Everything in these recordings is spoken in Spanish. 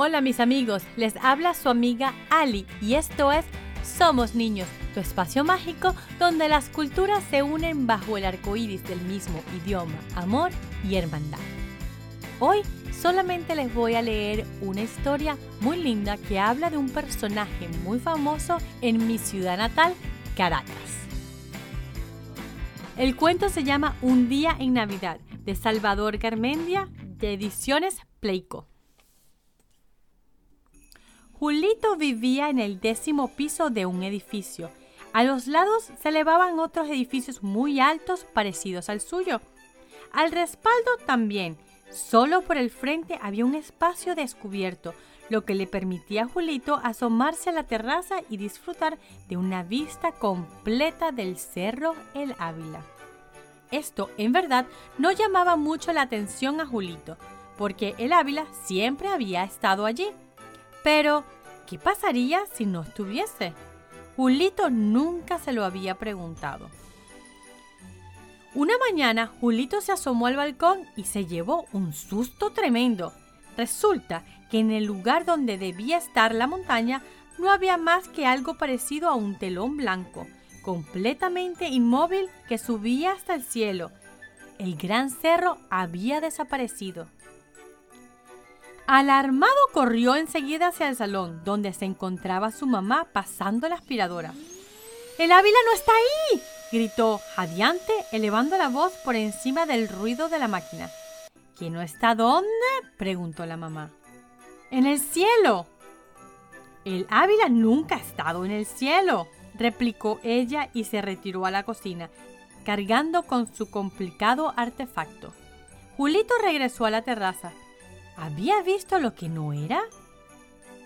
Hola mis amigos, les habla su amiga Ali y esto es Somos Niños, tu espacio mágico donde las culturas se unen bajo el arco iris del mismo idioma, amor y hermandad. Hoy solamente les voy a leer una historia muy linda que habla de un personaje muy famoso en mi ciudad natal, Caracas. El cuento se llama Un día en Navidad de Salvador Garmendia de Ediciones Pleico. Julito vivía en el décimo piso de un edificio. A los lados se elevaban otros edificios muy altos parecidos al suyo. Al respaldo también. Solo por el frente había un espacio descubierto, lo que le permitía a Julito asomarse a la terraza y disfrutar de una vista completa del Cerro El Ávila. Esto, en verdad, no llamaba mucho la atención a Julito, porque el Ávila siempre había estado allí. Pero, ¿qué pasaría si no estuviese? Julito nunca se lo había preguntado. Una mañana, Julito se asomó al balcón y se llevó un susto tremendo. Resulta que en el lugar donde debía estar la montaña no había más que algo parecido a un telón blanco, completamente inmóvil que subía hasta el cielo. El gran cerro había desaparecido. Alarmado corrió enseguida hacia el salón, donde se encontraba su mamá pasando la aspiradora. ¡El Ávila no está ahí! gritó jadeante, elevando la voz por encima del ruido de la máquina. ¿Que no está dónde? preguntó la mamá. En el cielo. El Ávila nunca ha estado en el cielo, replicó ella y se retiró a la cocina, cargando con su complicado artefacto. Julito regresó a la terraza. ¿Había visto lo que no era?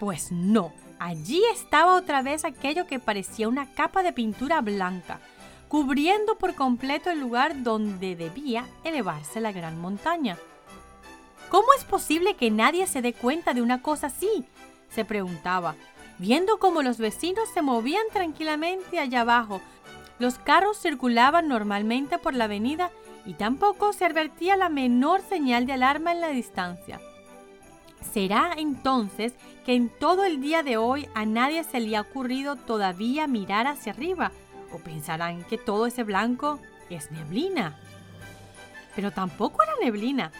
Pues no, allí estaba otra vez aquello que parecía una capa de pintura blanca, cubriendo por completo el lugar donde debía elevarse la gran montaña. ¿Cómo es posible que nadie se dé cuenta de una cosa así? se preguntaba, viendo cómo los vecinos se movían tranquilamente allá abajo. Los carros circulaban normalmente por la avenida y tampoco se advertía la menor señal de alarma en la distancia. ¿Será entonces que en todo el día de hoy a nadie se le ha ocurrido todavía mirar hacia arriba? ¿O pensarán que todo ese blanco es neblina? Pero tampoco era neblina,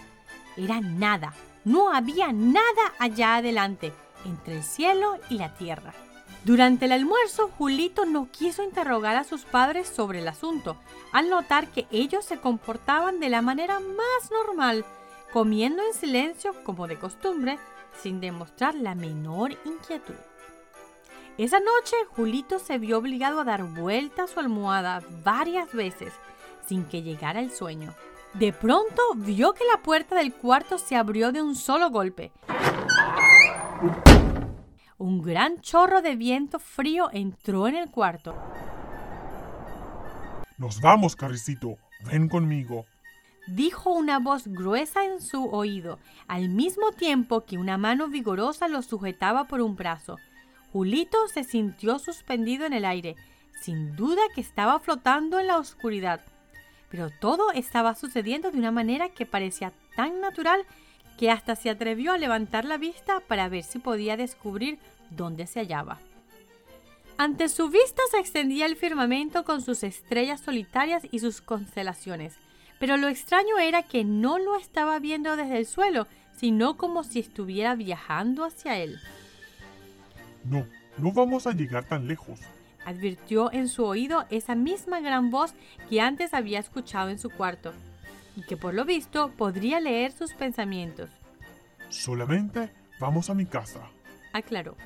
era nada, no había nada allá adelante, entre el cielo y la tierra. Durante el almuerzo, Julito no quiso interrogar a sus padres sobre el asunto, al notar que ellos se comportaban de la manera más normal, comiendo en silencio como de costumbre, sin demostrar la menor inquietud. Esa noche Julito se vio obligado a dar vuelta a su almohada varias veces sin que llegara el sueño. De pronto vio que la puerta del cuarto se abrió de un solo golpe. Un gran chorro de viento frío entró en el cuarto. Nos vamos, Carricito. Ven conmigo dijo una voz gruesa en su oído, al mismo tiempo que una mano vigorosa lo sujetaba por un brazo. Julito se sintió suspendido en el aire, sin duda que estaba flotando en la oscuridad. Pero todo estaba sucediendo de una manera que parecía tan natural que hasta se atrevió a levantar la vista para ver si podía descubrir dónde se hallaba. Ante su vista se extendía el firmamento con sus estrellas solitarias y sus constelaciones pero lo extraño era que no lo estaba viendo desde el suelo, sino como si estuviera viajando hacia él. No, no vamos a llegar tan lejos, advirtió en su oído esa misma gran voz que antes había escuchado en su cuarto, y que por lo visto podría leer sus pensamientos. Solamente vamos a mi casa, aclaró.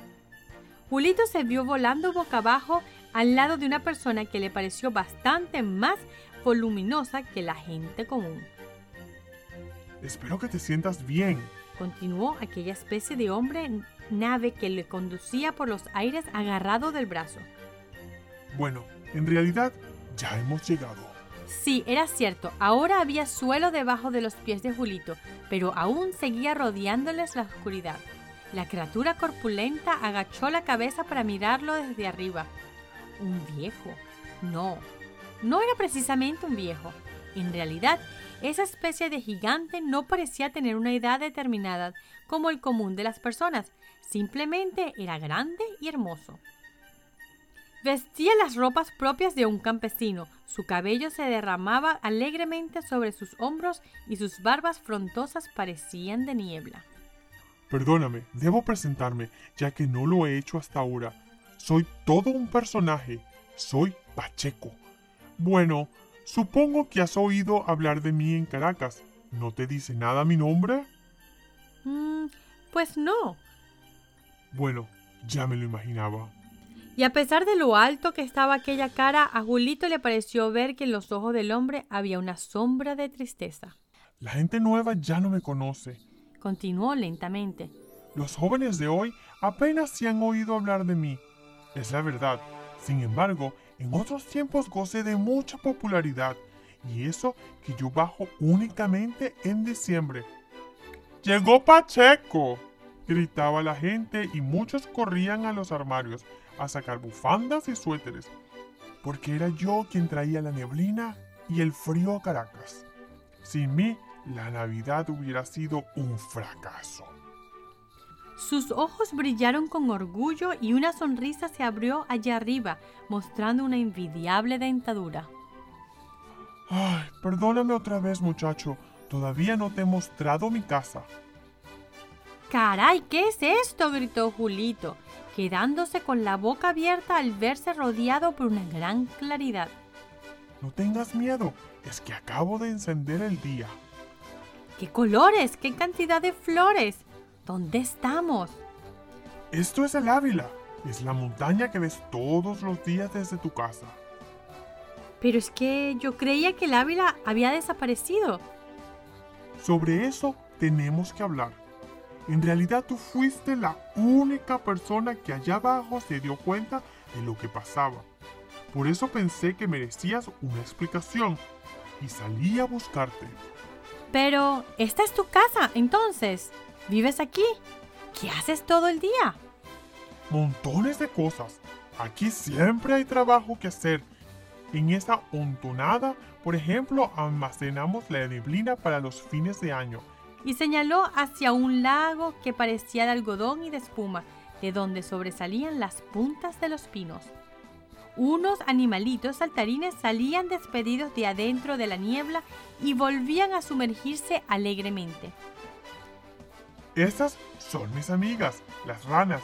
Julito se vio volando boca abajo al lado de una persona que le pareció bastante más voluminosa que la gente común. Espero que te sientas bien, continuó aquella especie de hombre nave que le conducía por los aires agarrado del brazo. Bueno, en realidad ya hemos llegado. Sí, era cierto, ahora había suelo debajo de los pies de Julito, pero aún seguía rodeándoles la oscuridad. La criatura corpulenta agachó la cabeza para mirarlo desde arriba. Un viejo. No, no era precisamente un viejo. En realidad, Esa especie de gigante no parecía tener una edad determinada como el común de las personas, simplemente era grande y hermoso. Vestía las ropas propias de un campesino, su cabello se derramaba alegremente sobre sus hombros y sus barbas frontosas parecían de niebla. Perdóname, debo presentarme, ya que no lo he hecho hasta ahora. Soy todo un personaje. Soy Pacheco. Bueno, supongo que has oído hablar de mí en Caracas. ¿No te dice nada mi nombre? Mm, pues no. Bueno, ya me lo imaginaba. Y a pesar de lo alto que estaba aquella cara, a Julito le pareció ver que en los ojos del hombre había una sombra de tristeza. La gente nueva ya no me conoce. Continuó lentamente. Los jóvenes de hoy apenas se han oído hablar de mí. Es la verdad. Sin embargo, en otros tiempos gocé de mucha popularidad. Y eso que yo bajo únicamente en diciembre. ¡Llegó Pacheco! gritaba la gente y muchos corrían a los armarios a sacar bufandas y suéteres, porque era yo quien traía la neblina y el frío a Caracas. Sin mí, la Navidad hubiera sido un fracaso. Sus ojos brillaron con orgullo y una sonrisa se abrió allá arriba, mostrando una envidiable dentadura. Ay, perdóname otra vez, muchacho. Todavía no te he mostrado mi casa. ¡Caray! ¿Qué es esto? gritó Julito, quedándose con la boca abierta al verse rodeado por una gran claridad. No tengas miedo, es que acabo de encender el día. ¡Qué colores! ¡Qué cantidad de flores! ¿Dónde estamos? Esto es el Ávila. Es la montaña que ves todos los días desde tu casa. Pero es que yo creía que el Ávila había desaparecido. Sobre eso tenemos que hablar. En realidad tú fuiste la única persona que allá abajo se dio cuenta de lo que pasaba. Por eso pensé que merecías una explicación y salí a buscarte. Pero, esta es tu casa, entonces. ¿Vives aquí? ¿Qué haces todo el día? Montones de cosas. Aquí siempre hay trabajo que hacer. En esa hontonada, por ejemplo, almacenamos la neblina para los fines de año y señaló hacia un lago que parecía de algodón y de espuma, de donde sobresalían las puntas de los pinos. Unos animalitos saltarines salían despedidos de adentro de la niebla y volvían a sumergirse alegremente. Estas son mis amigas, las ranas,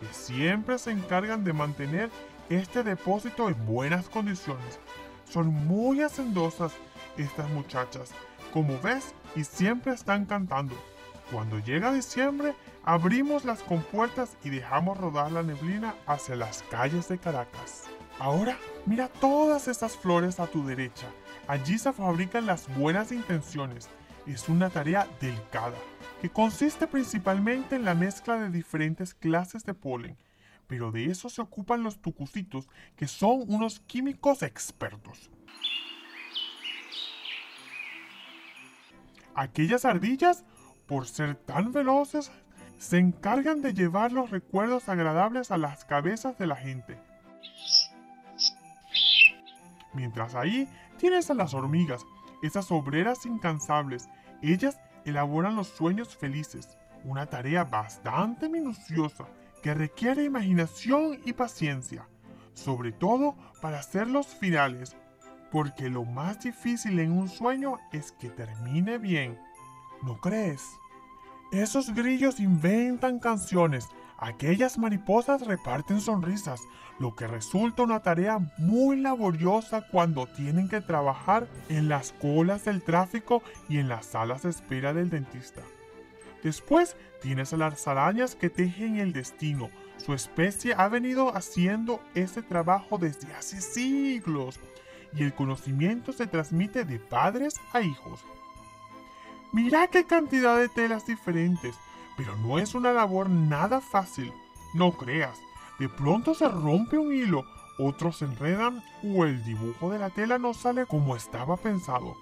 que siempre se encargan de mantener este depósito en buenas condiciones. Son muy hacendosas estas muchachas como ves, y siempre están cantando. Cuando llega diciembre, abrimos las compuertas y dejamos rodar la neblina hacia las calles de Caracas. Ahora, mira todas esas flores a tu derecha. Allí se fabrican las buenas intenciones. Es una tarea delicada, que consiste principalmente en la mezcla de diferentes clases de polen, pero de eso se ocupan los tucucitos, que son unos químicos expertos. Aquellas ardillas, por ser tan veloces, se encargan de llevar los recuerdos agradables a las cabezas de la gente. Mientras ahí tienes a las hormigas, esas obreras incansables. Ellas elaboran los sueños felices, una tarea bastante minuciosa que requiere imaginación y paciencia, sobre todo para hacerlos finales porque lo más difícil en un sueño es que termine bien. ¿No crees? Esos grillos inventan canciones, aquellas mariposas reparten sonrisas, lo que resulta una tarea muy laboriosa cuando tienen que trabajar en las colas del tráfico y en las salas de espera del dentista. Después tienes a las arañas que tejen el destino. Su especie ha venido haciendo ese trabajo desde hace siglos y el conocimiento se transmite de padres a hijos. Mira qué cantidad de telas diferentes, pero no es una labor nada fácil. No creas, de pronto se rompe un hilo, otros se enredan o el dibujo de la tela no sale como estaba pensado.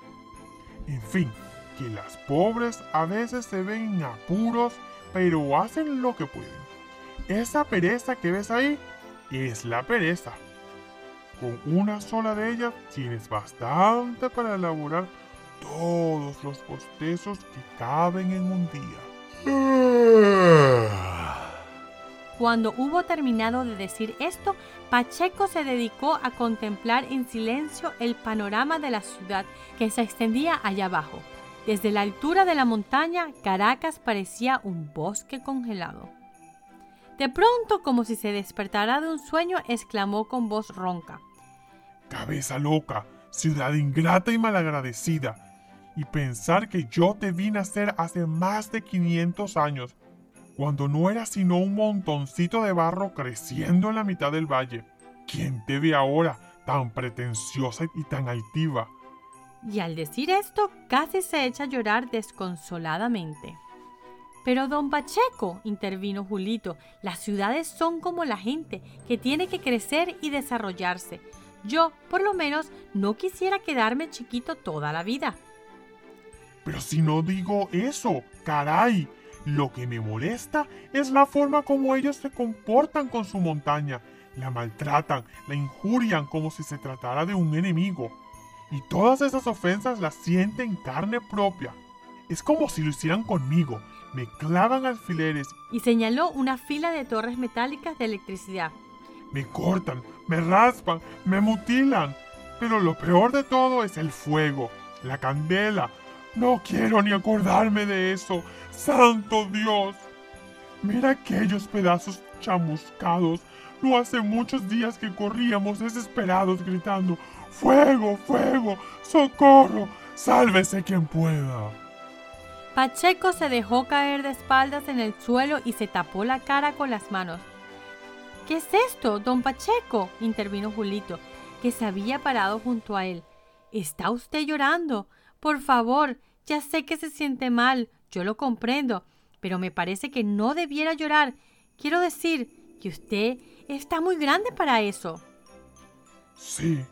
En fin, que las pobres a veces se ven en apuros, pero hacen lo que pueden. Esa pereza que ves ahí es la pereza. Con una sola de ellas tienes bastante para elaborar todos los bostezos que caben en un día. Cuando hubo terminado de decir esto, Pacheco se dedicó a contemplar en silencio el panorama de la ciudad que se extendía allá abajo. Desde la altura de la montaña, Caracas parecía un bosque congelado. De pronto, como si se despertara de un sueño, exclamó con voz ronca. Cabeza loca, ciudad ingrata y malagradecida. Y pensar que yo te vi nacer hace más de 500 años cuando no era sino un montoncito de barro creciendo en la mitad del valle. ¿Quién te ve ahora tan pretenciosa y tan altiva? Y al decir esto, casi se echa a llorar desconsoladamente. Pero don Pacheco, intervino Julito, las ciudades son como la gente, que tiene que crecer y desarrollarse. Yo, por lo menos, no quisiera quedarme chiquito toda la vida. Pero si no digo eso, caray, lo que me molesta es la forma como ellos se comportan con su montaña. La maltratan, la injurian como si se tratara de un enemigo. Y todas esas ofensas las sienten carne propia. Es como si lo hicieran conmigo. Me clavan alfileres. Y señaló una fila de torres metálicas de electricidad. Me cortan, me raspan, me mutilan. Pero lo peor de todo es el fuego, la candela, no quiero ni acordarme de eso. Santo Dios. Mira aquellos pedazos chamuscados. No hace muchos días que corríamos desesperados gritando, Fuego, fuego, socorro, sálvese quien pueda. Pacheco se dejó caer de espaldas en el suelo y se tapó la cara con las manos. ¿Qué es esto, don Pacheco? intervino Julito, que se había parado junto a él. ¿Está usted llorando? Por favor, ya sé que se siente mal, yo lo comprendo, pero me parece que no debiera llorar. Quiero decir que usted está muy grande para eso. Sí,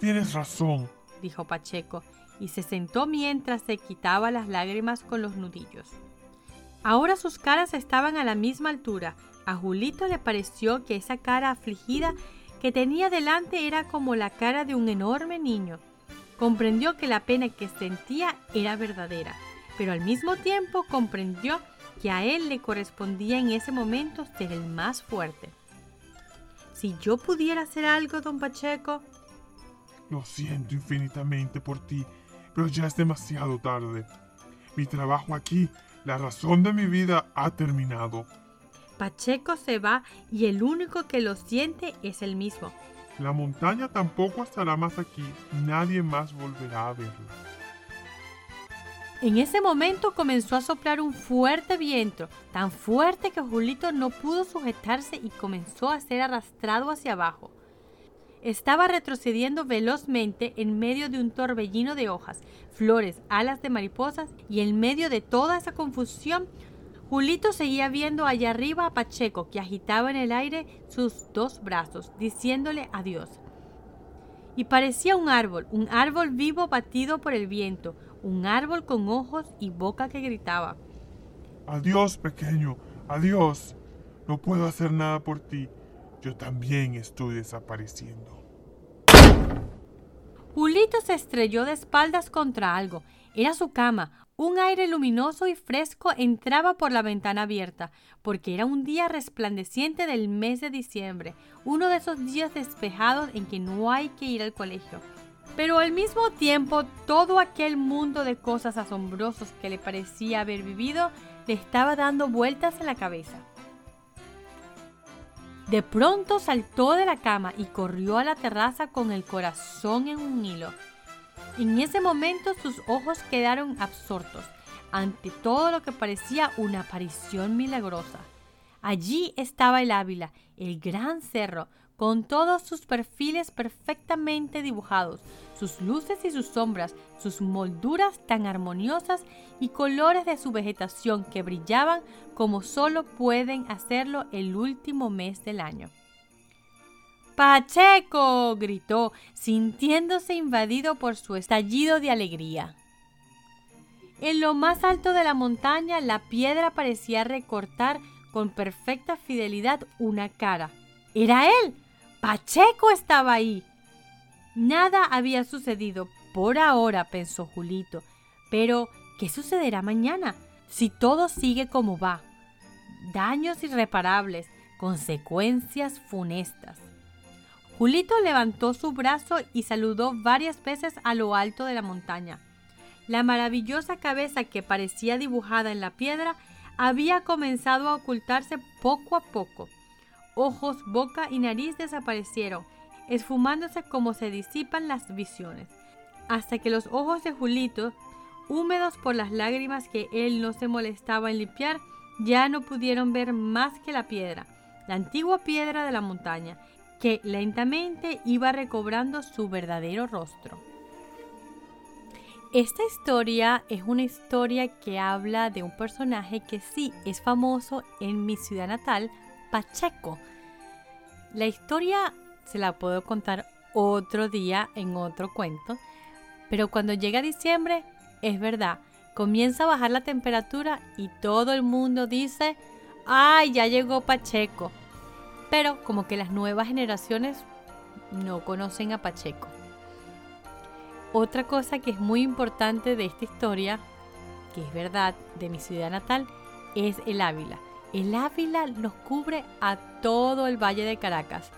tienes razón, dijo Pacheco, y se sentó mientras se quitaba las lágrimas con los nudillos. Ahora sus caras estaban a la misma altura. A Julito le pareció que esa cara afligida que tenía delante era como la cara de un enorme niño comprendió que la pena que sentía era verdadera, pero al mismo tiempo comprendió que a él le correspondía en ese momento ser el más fuerte. Si yo pudiera hacer algo, don Pacheco. Lo siento infinitamente por ti, pero ya es demasiado tarde. Mi trabajo aquí, la razón de mi vida, ha terminado. Pacheco se va y el único que lo siente es él mismo. La montaña tampoco estará más aquí, nadie más volverá a verla. En ese momento comenzó a soplar un fuerte viento, tan fuerte que Julito no pudo sujetarse y comenzó a ser arrastrado hacia abajo. Estaba retrocediendo velozmente en medio de un torbellino de hojas, flores, alas de mariposas y en medio de toda esa confusión Julito seguía viendo allá arriba a Pacheco, que agitaba en el aire sus dos brazos, diciéndole adiós. Y parecía un árbol, un árbol vivo batido por el viento, un árbol con ojos y boca que gritaba. Adiós, pequeño, adiós. No puedo hacer nada por ti. Yo también estoy desapareciendo. Julito se estrelló de espaldas contra algo. Era su cama, un aire luminoso y fresco entraba por la ventana abierta, porque era un día resplandeciente del mes de diciembre, uno de esos días despejados en que no hay que ir al colegio. Pero al mismo tiempo, todo aquel mundo de cosas asombrosas que le parecía haber vivido le estaba dando vueltas en la cabeza. De pronto saltó de la cama y corrió a la terraza con el corazón en un hilo. En ese momento sus ojos quedaron absortos ante todo lo que parecía una aparición milagrosa. Allí estaba el Ávila, el gran cerro, con todos sus perfiles perfectamente dibujados, sus luces y sus sombras, sus molduras tan armoniosas y colores de su vegetación que brillaban como solo pueden hacerlo el último mes del año. Pacheco, gritó, sintiéndose invadido por su estallido de alegría. En lo más alto de la montaña, la piedra parecía recortar con perfecta fidelidad una cara. Era él. Pacheco estaba ahí. Nada había sucedido por ahora, pensó Julito, Pero, ¿qué sucederá mañana si todo sigue como va? Daños irreparables, consecuencias funestas. Julito levantó su brazo y saludó varias veces a lo alto de la montaña. La maravillosa cabeza que parecía dibujada en la piedra había comenzado a ocultarse poco a poco. Ojos, boca y nariz desaparecieron, esfumándose como se disipan las visiones, hasta que los ojos de Julito, húmedos por las lágrimas que él no se molestaba en limpiar, ya no pudieron ver más que la piedra, la antigua piedra de la montaña, que lentamente iba recobrando su verdadero rostro. Esta historia es una historia que habla de un personaje que sí es famoso en mi ciudad natal, Pacheco. La historia se la puedo contar otro día en otro cuento, pero cuando llega diciembre, es verdad, comienza a bajar la temperatura y todo el mundo dice, ay, ya llegó Pacheco pero como que las nuevas generaciones no conocen a Pacheco. Otra cosa que es muy importante de esta historia, que es verdad de mi ciudad natal, es el Ávila. El Ávila nos cubre a todo el Valle de Caracas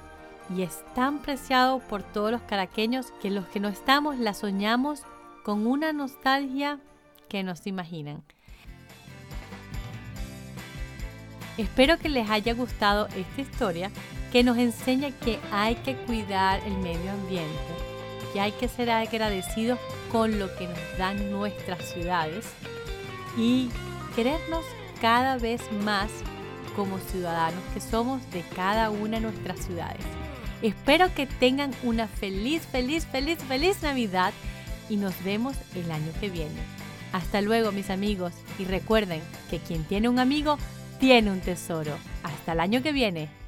y es tan preciado por todos los caraqueños que los que no estamos la soñamos con una nostalgia que no se imaginan. Espero que les haya gustado esta historia que nos enseña que hay que cuidar el medio ambiente, que hay que ser agradecidos con lo que nos dan nuestras ciudades y querernos cada vez más como ciudadanos que somos de cada una de nuestras ciudades. Espero que tengan una feliz, feliz, feliz, feliz Navidad y nos vemos el año que viene. Hasta luego mis amigos y recuerden que quien tiene un amigo tiene un tesoro. Hasta el año que viene.